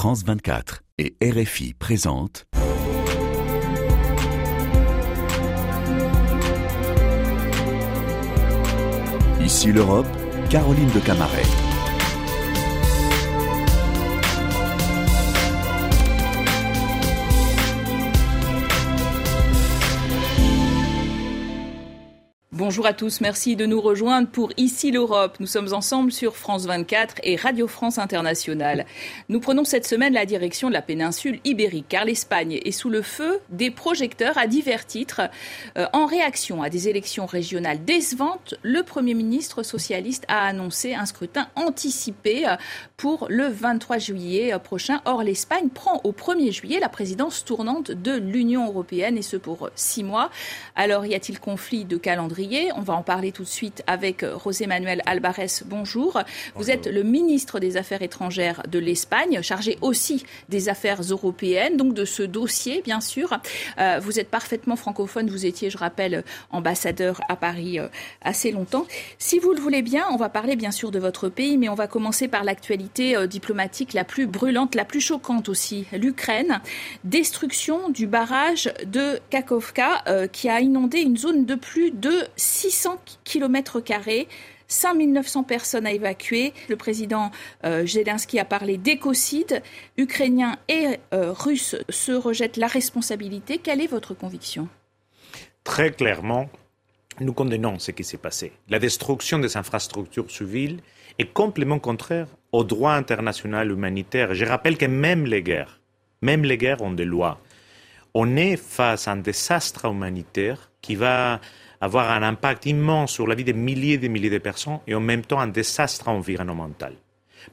France 24 et RFI présentent Ici l'Europe, Caroline de Camaret. Bonjour à tous, merci de nous rejoindre pour Ici l'Europe. Nous sommes ensemble sur France 24 et Radio France Internationale. Nous prenons cette semaine la direction de la péninsule ibérique car l'Espagne est sous le feu des projecteurs à divers titres. Euh, en réaction à des élections régionales décevantes, le Premier ministre socialiste a annoncé un scrutin anticipé euh, pour le 23 juillet euh, prochain. Or, l'Espagne prend au 1er juillet la présidence tournante de l'Union européenne et ce pour six mois. Alors, y a-t-il conflit de calendrier? On va en parler tout de suite avec euh, José Manuel Alvarez. Bonjour. Vous êtes le ministre des Affaires étrangères de l'Espagne, chargé aussi des affaires européennes, donc de ce dossier, bien sûr. Euh, vous êtes parfaitement francophone. Vous étiez, je rappelle, ambassadeur à Paris euh, assez longtemps. Si vous le voulez bien, on va parler bien sûr de votre pays, mais on va commencer par l'actualité diplomatique la plus brûlante, la plus choquante aussi. L'Ukraine, destruction du barrage de Kakovka qui a inondé une zone de plus de 600 km 5900 personnes à évacuer. Le président euh, Zelensky a parlé d'écocide. Ukrainiens et euh, Russes se rejettent la responsabilité. Quelle est votre conviction? Très clairement, nous condamnons ce qui s'est passé. La destruction des infrastructures civiles est complètement contraire au droit international humanitaire. Je rappelle que même les guerres, même les guerres ont des lois. On est face à un désastre humanitaire qui va avoir un impact immense sur la vie de milliers et de milliers de personnes et en même temps un désastre environnemental.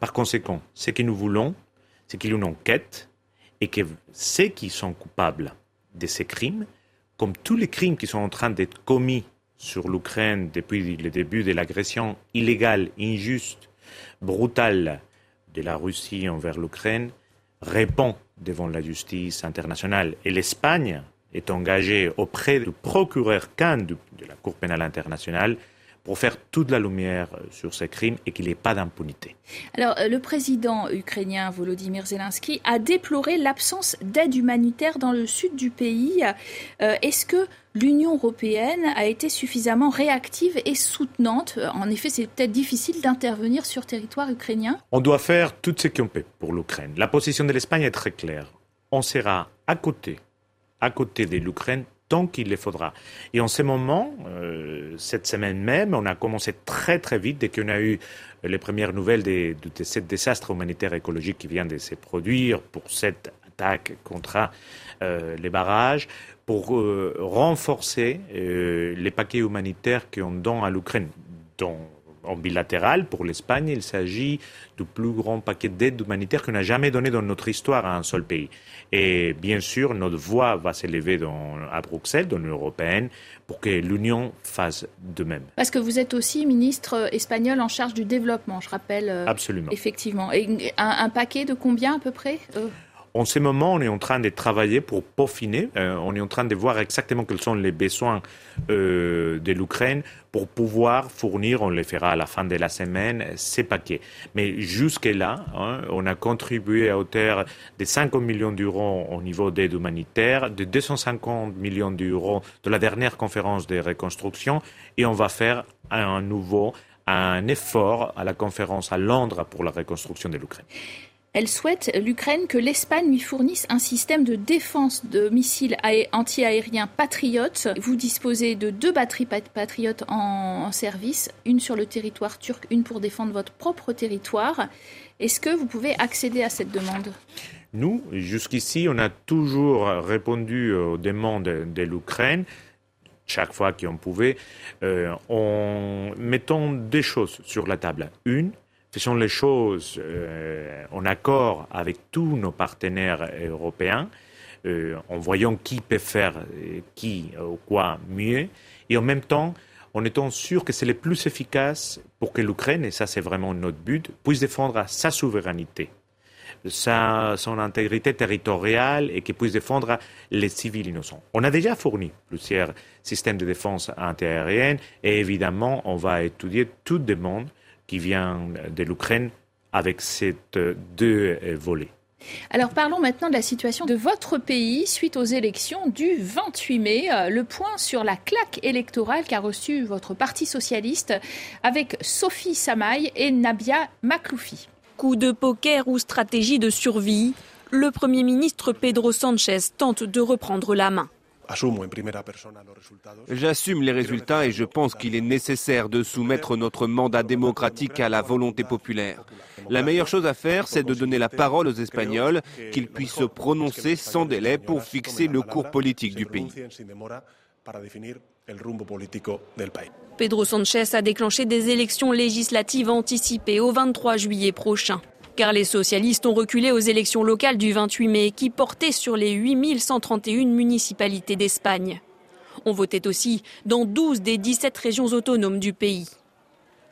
Par conséquent, ce que nous voulons, c'est qu'il y ait une enquête et que ceux qui sont coupables de ces crimes, comme tous les crimes qui sont en train d'être commis sur l'Ukraine depuis le début de l'agression illégale, injuste, brutale de la Russie envers l'Ukraine, répondent devant la justice internationale. Et l'Espagne est engagé auprès du procureur Khan de, la Cour pénale internationale pour faire toute la lumière sur ces crimes et qu'il n'y ait pas d'impunité. Alors, euh, le président ukrainien Volodymyr Zelensky a déploré l'absence d'aide humanitaire dans le sud du pays. Euh, est-ce que l'Union européenne a été suffisamment réactive et soutenante? En effet, c'est peut-être difficile d'intervenir sur territoire ukrainien. On doit faire tout ce qu'on peut pour l'Ukraine. La position de l'Espagne est très claire. On sera à côté à côté de l'Ukraine tant qu'il le faudra. Et en ce moment, euh, cette semaine même, on a commencé très très vite, dès qu'on a eu les premières nouvelles de, ce désastre humanitaire écologique qui vient de se produire pour cette attaque contre euh, les barrages, pour euh, renforcer les paquets humanitaires qu'on donne à l'Ukraine, dont en bilatéral, pour l'Espagne, il s'agit du plus grand paquet d'aide humanitaire qu'on n'a jamais donné dans notre histoire à un seul pays. Et bien sûr, notre voix va s'élever à Bruxelles, dans l'Union européenne, pour que l'Union fasse de même. Parce que vous êtes aussi ministre espagnol en charge du développement, je rappelle. Euh, Absolument. Effectivement. Et un, paquet de combien à peu près euh? En ce moment, on est en train de travailler pour peaufiner. Euh, on est en train de voir exactement quels sont les besoins euh, de l'Ukraine pour pouvoir fournir, on le fera à la fin de la semaine, ces paquets. Mais jusque-là, hein, on a contribué à hauteur de 50 millions d'euros au niveau d'aide humanitaire, de 250 millions d'euros de la dernière conférence de reconstruction, et on va faire un nouveau un effort à la conférence à Londres pour la reconstruction de l'Ukraine. Elle souhaite, l'Ukraine, que l'Espagne lui fournisse un système de défense de missiles anti-aériens patriotes. Vous disposez de deux batteries patriotes en, service, une sur le territoire turc, une pour défendre votre propre territoire. Est-ce que vous pouvez accéder à cette demande? Nous, jusqu'ici, on a toujours répondu aux demandes de l'Ukraine chaque fois qu'on pouvait, euh, en mettant des choses sur la table. Une, faisons les choses euh, en accord avec tous nos partenaires européens, euh, en voyant qui peut faire euh, qui ou quoi mieux, et en même temps en étant sûr que c'est le plus efficace pour que l'Ukraine, et ça c'est vraiment notre but, puisse défendre sa souveraineté, sa, son intégrité territoriale et qu'elle puisse défendre les civils innocents. On a déjà fourni plusieurs systèmes de défense antiaérienne et évidemment on va étudier toute demande qui vient de l'Ukraine avec ces deux volets. Alors parlons maintenant de la situation de votre pays suite aux élections du 28 mai. Euh, le point sur la claque électorale qu'a reçu votre parti socialiste avec Sophie Samaï et Nabia Makloufi. Coup de poker ou stratégie de survie, le Premier ministre Pedro Sanchez tente de reprendre la main. J'assume les résultats et je pense qu'il est nécessaire de soumettre notre mandat démocratique à la volonté populaire. La meilleure chose à faire, c'est de donner la parole aux Espagnols, qu'ils puissent se prononcer sans délai pour fixer le cours politique du pays. Pedro Sanchez a déclenché des élections législatives anticipées au 23 juillet prochain car les socialistes ont reculé aux élections locales du 28 mai qui portaient sur les 8131 municipalités d'Espagne. On votait aussi dans 12 des 17 régions autonomes du pays.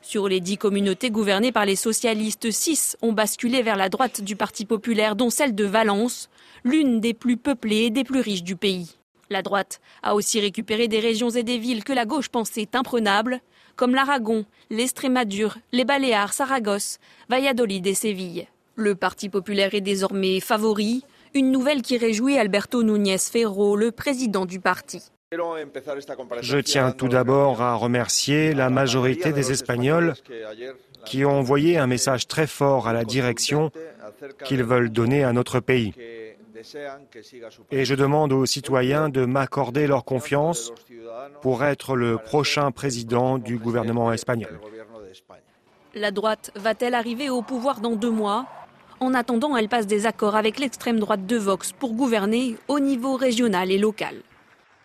Sur les 10 communautés gouvernées par les socialistes, 6 ont basculé vers la droite du Parti populaire, dont celle de Valence, l'une des plus peuplées et des plus riches du pays. La droite a aussi récupéré des régions et des villes que la gauche pensait imprenables, comme l'Aragon, l'Estrémadure, les Baléares, Saragosse, Valladolid et Séville. Le Parti populaire est désormais favori, une nouvelle qui réjouit Alberto Núñez Ferro, le président du parti. Je tiens tout d'abord à remercier la majorité des Espagnols qui ont envoyé un message très fort à la direction qu'ils veulent donner à notre pays. Et je demande aux citoyens de m'accorder leur confiance pour être le prochain président du gouvernement espagnol. La droite va-t-elle arriver au pouvoir dans deux mois? En attendant, elle passe des accords avec l'extrême droite de Vox pour gouverner au niveau régional et local.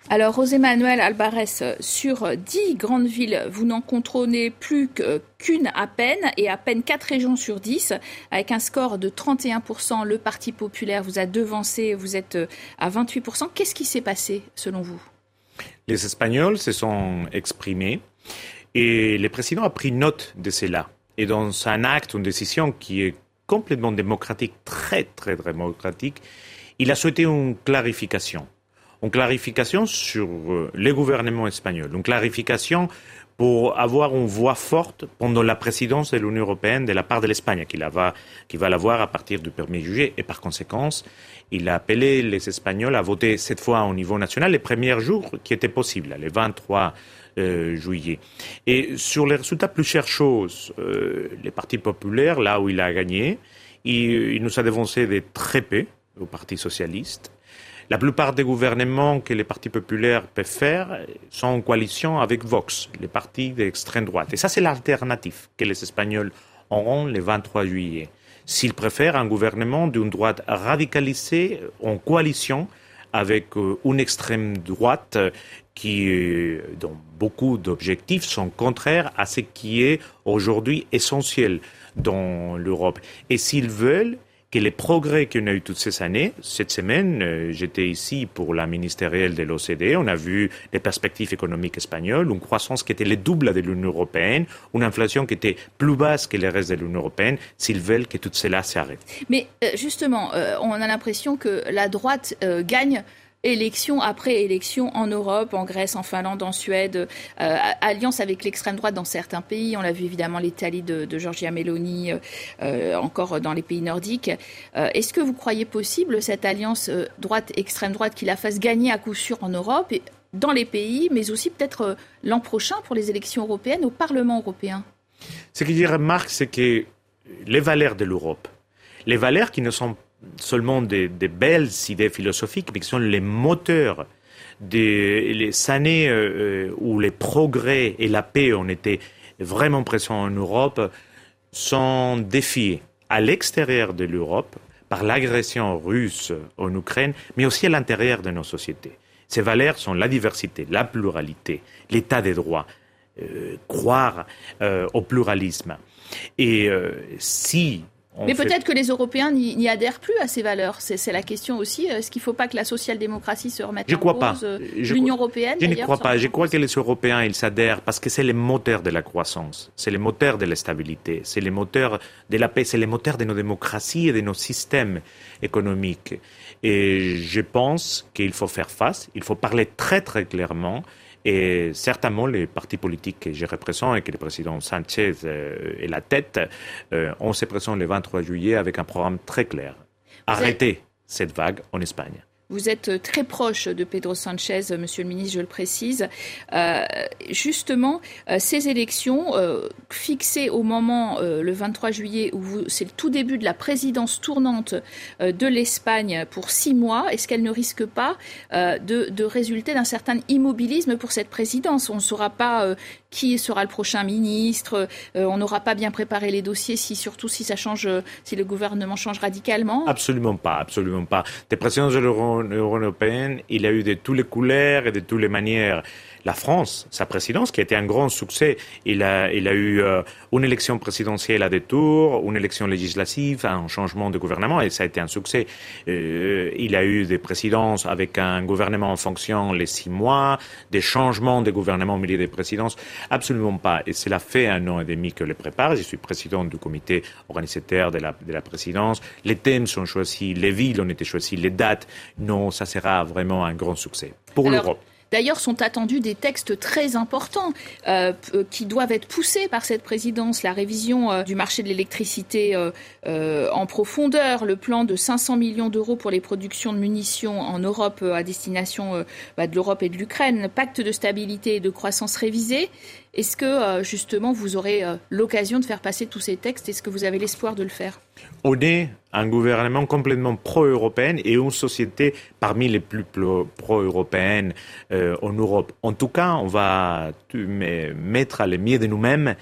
Alors, José Manuel Alvarez, sur dix grandes villes, vous n'en contrôlez plus qu'une à peine, et à peine quatre régions sur dix, avec un score de 31%. Le Parti populaire vous a devancé, vous êtes euh, à 28%. Qu'est-ce qui s'est passé, selon vous? Les Espagnols se sont exprimés, et le président a pris note de cela. Et dans un acte, une décision qui est complètement démocratique, très, très démocratique, il a souhaité une clarification une clarification sur euh, les gouvernements espagnols, une clarification pour avoir une voix forte pendant la présidence de l'Union européenne de la part de l'Espagne, qui, va, l'avoir à partir du 1er juillet. Et par conséquent, il a appelé les Espagnols à voter cette fois au niveau national les premiers jours qui étaient possibles, les 23 euh, juillet. Et sur les résultats, plus chères choses, euh, les partis populaires, là où il a gagné, il, il nous a dévancé de très peu au Parti socialiste. La plupart des gouvernements que les partis populaires peuvent faire sont en coalition avec Vox, les partis d'extrême droite. Et ça, c'est l'alternative que les Espagnols auront le 23 juillet. S'ils préfèrent un gouvernement d'une droite radicalisée en coalition avec euh, une extrême droite qui, euh, dont beaucoup d'objectifs sont contraires à ce qui est aujourd'hui essentiel dans l'Europe. Et s'ils veulent que les progrès qu'on a eu toutes ces années, cette semaine, euh, j'étais ici pour la ministérielle de l'OCDE, on a vu les perspectives économiques espagnoles, une croissance qui était le double de l'Union européenne, une inflation qui était plus basse que le reste de l'Union européenne, s'ils veulent que tout cela s'arrête. Mais euh, justement, euh, on a l'impression que la droite gagne élection après élection en Europe, en Grèce, en Finlande, en Suède, euh, alliance avec l'extrême droite dans certains pays. On l'a vu évidemment l'Italie de, de, Giorgia Meloni, euh, euh, encore dans les pays nordiques. Est-ce que vous croyez possible cette alliance droite-extrême droite qui la fasse gagner à coup sûr en Europe et dans les pays, mais aussi peut-être l'an prochain pour les élections européennes au Parlement européen? Ce que je remarque, c'est que les valeurs de l'Europe, les valeurs qui ne sont seulement des, belles idées philosophiques, mais qui sont les moteurs des années euh, où les progrès et la paix ont été vraiment présents en Europe, sont défiés à l'extérieur de l'Europe par l'agression russe en Ukraine, mais aussi à l'intérieur de nos sociétés. Ces valeurs sont la diversité, la pluralité, l'état des droits, euh, croire euh, au pluralisme. Et si mais peut-être que les Européens n'y adhèrent plus à ces valeurs. C'est la question aussi. Est-ce qu'il ne faut pas que la social-démocratie se remette je en crois cause pas. Euh, L'Union européenne Je ne crois pas. Je crois que les Européens, ils s'adhèrent parce que c'est le moteur de la croissance, c'est le moteur de la stabilité, c'est le moteur de la paix, c'est le moteur de nos démocraties et de nos systèmes économiques. Et je pense qu'il faut faire face, il faut parler très très clairement et certainement, les partis politiques que je représente et que le président Sanchez euh, est la tête, euh, on se présente le 23 juillet avec un programme très clair. arrêter cette vague en Espagne. Vous êtes très proche de Pedro Sanchez, Monsieur le ministre, je le précise. Euh, justement, euh, ces élections euh, fixées au moment, le 23 juillet, où c'est le tout début de la présidence tournante de l'Espagne pour six mois, est-ce qu'elle ne risque pas de, résulter d'un certain immobilisme pour cette présidence? On ne saura pas qui sera le prochain ministre. Euh, on n'aura pas bien préparé les dossiers, si surtout si ça change, si le gouvernement change radicalement? Absolument pas, absolument pas. Des présidents de européenne, il a eu de toutes les couleurs et de toutes les manières la France, sa présidence, qui a été un grand succès. Il a, il a eu euh, une élection présidentielle à deux tours, une élection législative, un changement de gouvernement, et ça a été un succès. Euh, il a eu des présidences avec un gouvernement en fonction les six mois, des changements de gouvernement au milieu des présidences. Absolument pas. Et cela fait un an et demi que le prépare. Je suis président du comité organisateur de la, de la présidence. Les thèmes sont choisis, les villes ont été choisies, les dates. Non, ça sera vraiment un grand succès pour l'Europe. D'ailleurs, sont attendus des textes très importants euh, euh, qui doivent être poussés par cette présidence. La révision euh, du marché de l'électricité en profondeur, le plan de 500 millions d'euros pour les productions de munitions en Europe à destination bah, de l'Europe et de l'Ukraine, pacte de stabilité et de croissance révisé. Est-ce que justement vous aurez l'occasion de faire passer tous ces textes? Est-ce que vous avez l'espoir de le faire? On est un gouvernement complètement pro-européen et une société parmi les plus pro-européennes en Europe. En tout cas, on va mettre à mieux de nous-mêmes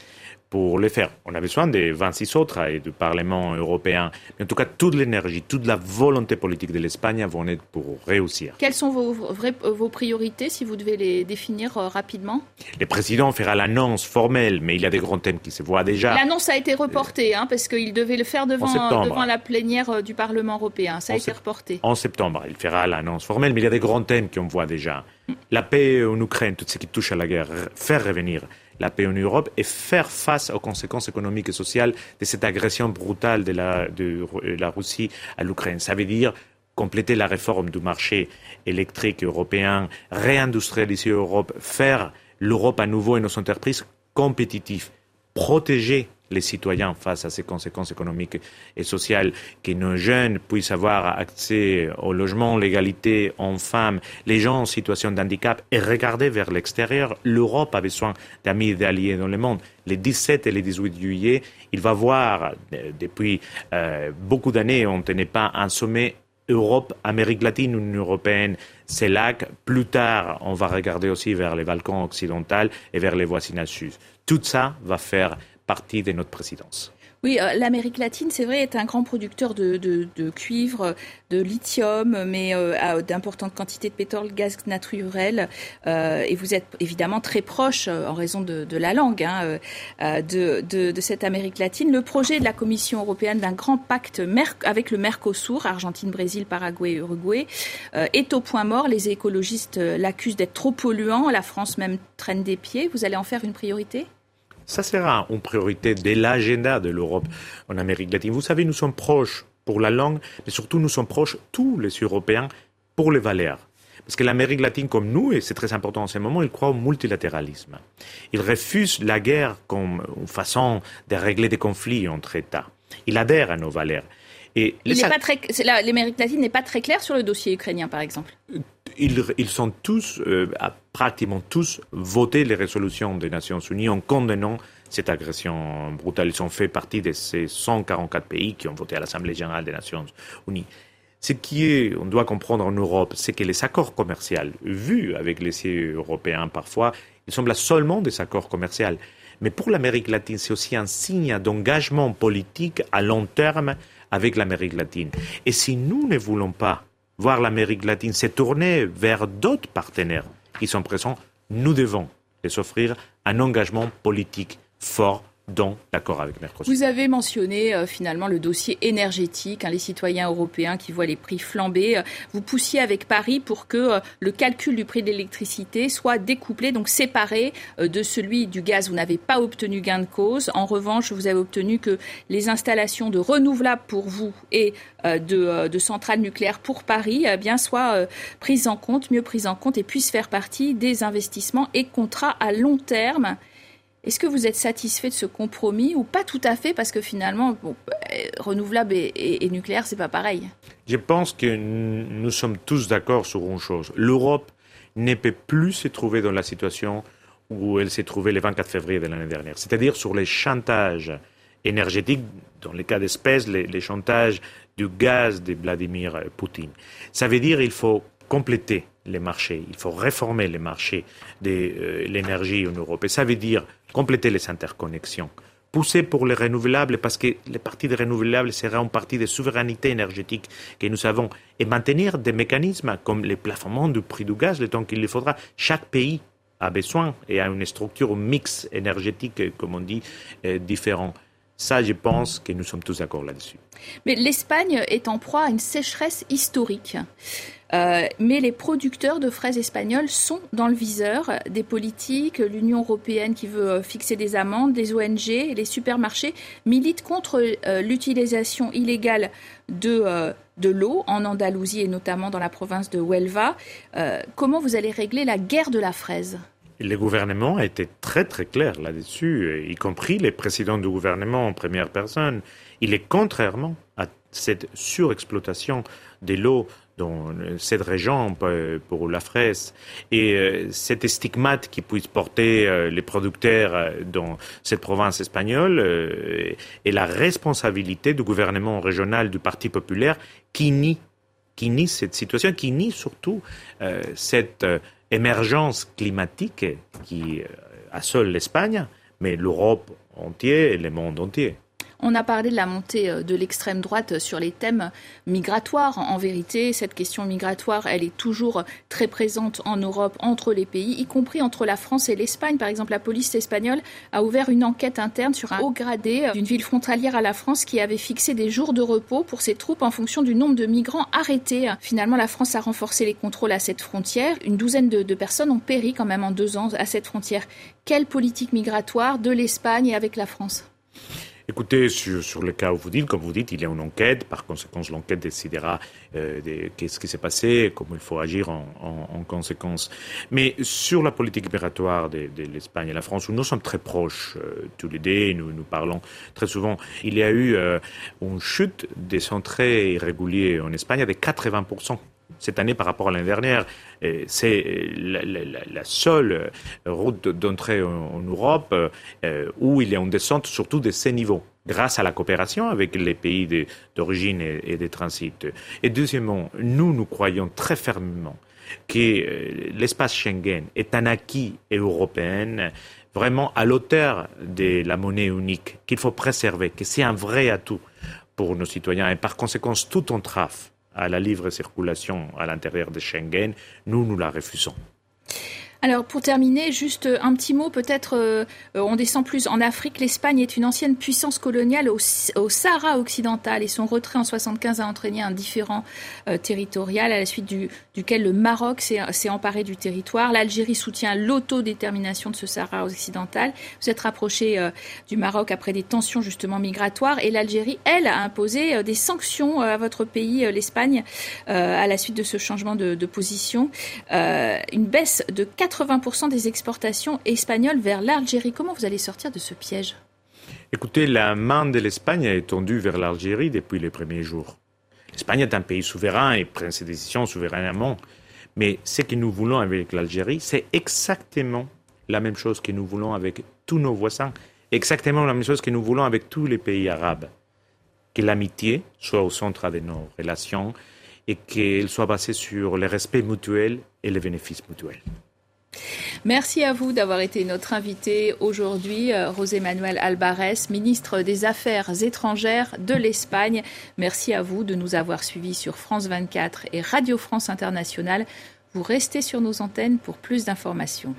pour le faire. On a besoin des 26 autres et du Parlement européen. Mais en tout cas, toute l'énergie, toute la volonté politique de l'Espagne vont être pour réussir. Quelles sont vos, vos priorités, si vous devez les définir euh, rapidement? Le président fera l'annonce formelle, mais il y a des grands thèmes qui se voient déjà. L'annonce a été reportée, hein, parce qu'il devait le faire devant, devant la plénière euh, du Parlement européen. Ça a été reporté. En septembre, il fera l'annonce formelle, mais il y a des grands thèmes qu'on voit déjà. La paix en Ukraine, tout ce qui touche à la guerre, faire revenir la paix en Europe et faire face aux conséquences économiques et sociales de cette agression brutale de la, Russie à l'Ukraine. Ça veut dire compléter la réforme du marché électrique européen, réindustrialiser l'Europe, faire l'Europe à nouveau et nos entreprises compétitives, protéger les citoyens face à ces conséquences économiques et sociales, que nos jeunes puissent avoir accès au logement, l'égalité en femmes, les gens en situation de handicap et regarder vers l'extérieur. L'Europe a besoin d'amis et d'alliés dans le monde. Les 17 et les 18 juillet, il va voir, euh, depuis euh, beaucoup d'années, on ne tenait pas un sommet Europe, Amérique latine, Union européenne, que plus tard, on va regarder aussi vers les Balkans occidentaux et vers les voisinages sud. Tout ça va faire partie de notre présidence. Oui, euh, l'Amérique latine, c'est vrai, est un grand producteur de, cuivre, de lithium, mais euh, d'importantes quantités de pétrole, gaz naturel. Euh, et vous êtes évidemment très proche, en raison de, la langue, hein, de, cette Amérique latine. Le projet de la Commission européenne d'un grand pacte avec le Mercosur, Argentine, Brésil, Paraguay, Uruguay, est au point mort. Les écologistes l'accusent d'être trop polluant. La France même traîne des pieds. Vous allez en faire une priorité? Ça sera une priorité de l'agenda de l'Europe en Amérique latine. Vous savez, nous sommes proches pour la langue, mais surtout nous sommes proches, tous les Européens, pour les valeurs. Parce que l'Amérique latine, comme nous, et c'est très important en ce moment, il croit au multilatéralisme. Il refuse la guerre comme une façon de régler des conflits entre États. Il adhère à nos valeurs. Et l'Amérique latine n'est pas très claire sur le dossier ukrainien, par exemple. Ils, sont tous, euh, pratiquement tous, voté les résolutions des Nations Unies en condamnant cette agression brutale. Ils ont fait partie de ces 144 pays qui ont voté à l'Assemblée générale des Nations Unies. Ce qui est, on doit comprendre en Europe, c'est que les accords commerciaux, vus avec les Européens parfois, ils semblent seulement des accords commerciaux. Mais pour l'Amérique latine, c'est aussi un signe d'engagement politique à long terme avec l'Amérique latine. Et si nous ne voulons pas voir l'Amérique latine se tourner vers d'autres partenaires qui sont présents, nous devons les offrir un engagement politique fort dans l'accord avec Mercosur. Vous avez mentionné euh, finalement le dossier énergétique, hein, les citoyens européens qui voient les prix flamber. Vous poussiez avec Paris pour que euh, le calcul du prix de l'électricité soit découplé, donc séparé euh, de celui du gaz. Vous n'avez pas obtenu gain de cause. En revanche, vous avez obtenu que les installations de renouvelables pour vous et de, de, centrales nucléaires pour Paris eh bien soient prises en compte, mieux prises en compte et puissent faire partie des investissements et contrats à long terme Est-ce que vous êtes satisfait de ce compromis ou pas tout à fait parce que finalement, euh, renouvelable et, et, et nucléaire, c'est pas pareil? Je pense que nous sommes tous d'accord sur une chose. L'Europe ne peut plus se trouver dans la situation où elle s'est trouvée le 24 février de l'année dernière, c'est-à-dire sur les chantages énergétiques, dans le cas d'espèces, les, les chantages du gaz de Vladimir Poutine. Ça veut dire qu'il faut compléter les marchés, il faut réformer les marchés de euh, l'énergie en Europe. Et ça veut dire compléter les interconnexions, pousser pour les renouvelables parce que les parties des renouvelables sera une partie de souveraineté énergétique que nous avons et maintenir des mécanismes comme le plafonnement du prix du gaz le temps qu'il le faudra. Chaque pays a besoin et a une structure mix énergétique, comme on dit, euh, différent. Ça, je pense que nous sommes tous d'accord là-dessus. Mais l'Espagne est en proie à une sécheresse historique. Euh, mais les producteurs de fraises espagnoles sont dans le viseur des politiques, l'Union européenne qui veut euh, fixer des amendes, des ONG, les supermarchés militent contre euh, l'utilisation illégale de, de l'eau en Andalousie et notamment dans la province de Huelva. Comment vous allez régler la guerre de la fraise? Le gouvernement a été très très clair là-dessus, y compris les présidents du gouvernement en première personne. Il est contrairement à cette surexploitation de l'eau dans cette région pour la fraise. Et euh, cet stigmate qui puisse porter euh, les producteurs euh, dans cette province espagnole est la responsabilité du gouvernement régional du Parti populaire qui nie, qui nie cette situation, qui nie surtout cette émergence climatique qui assole l'Espagne, mais l'Europe entière et le monde entier. On a parlé de la montée euh, de l'extrême droite sur les thèmes migratoires. En vérité, cette question migratoire, elle est toujours très présente en Europe, entre les pays, y compris entre la France et l'Espagne. Par exemple, la police espagnole a ouvert une enquête interne sur un haut gradé d'une ville frontalière à la France qui avait fixé des jours de repos pour ses troupes en fonction du nombre de migrants arrêtés. Finalement, la France a renforcé les contrôles à cette frontière. Une douzaine de personnes ont péri quand même en deux ans à cette frontière. Quelle politique migratoire de l'Espagne et avec la France? Écoutez, sur, le cas où vous dites, comme vous dites, il y a une enquête. Par conséquent, l'enquête décidera euh, de, qu'est-ce qui s'est passé, comment il faut agir en, en, en, conséquence. Mais sur la politique migratoire de, de l'Espagne et la France, où nous sommes très proches euh, tous les deux, nous, nous parlons très souvent, il y a eu euh, une chute des entrées irréguliers en Espagne de 80 cette année par rapport à l'année dernière. C'est la, la, seule route d'entrée en, en, Europe euh, où il a une descente surtout de ces niveaux grâce à la coopération avec les pays d'origine et, de transit. Et deuxièmement, nous, nous croyons très fermement que euh, l'espace Schengen est un acquis européen vraiment à l'auteur de la monnaie unique qu'il faut préserver, que c'est un vrai atout pour nos citoyens et par conséquent toute entrave à la libre circulation à l'intérieur de Schengen, nous, nous la refusons. Alors pour terminer, juste un petit mot, peut-être euh, on descend plus en Afrique. L'Espagne est une ancienne puissance coloniale au, Sahara occidental et son retrait en 75 a entraîné un différent euh, territorial à la suite du, duquel le Maroc s'est emparé du territoire. L'Algérie soutient l'autodétermination de ce Sahara occidental. Vous êtes rapproché euh, du Maroc après des tensions justement migratoires et l'Algérie, elle, a imposé euh, des sanctions euh, à votre pays, l'Espagne, à la suite de ce changement de, position. une baisse de 4 80% des exportations espagnoles vers l'Algérie. Comment vous allez sortir de ce piège? Écoutez, la main de l'Espagne est tendue vers l'Algérie depuis les premiers jours. L'Espagne est un pays souverain et prend ses décisions souverainement. Mais ce que nous voulons avec l'Algérie, c'est exactement la même chose que nous voulons avec tous nos voisins, exactement la même chose que nous voulons avec tous les pays arabes. Que l'amitié soit au centre de nos relations et qu'elle soit basée sur le respect mutuel et les bénéfices mutuels. Merci à vous d'avoir été notre invité aujourd'hui, euh, José Manuel Alvarez, ministre des Affaires étrangères de l'Espagne. Merci à vous de nous avoir suivis sur France 24 et Radio France Internationale. Vous restez sur nos antennes pour plus d'informations.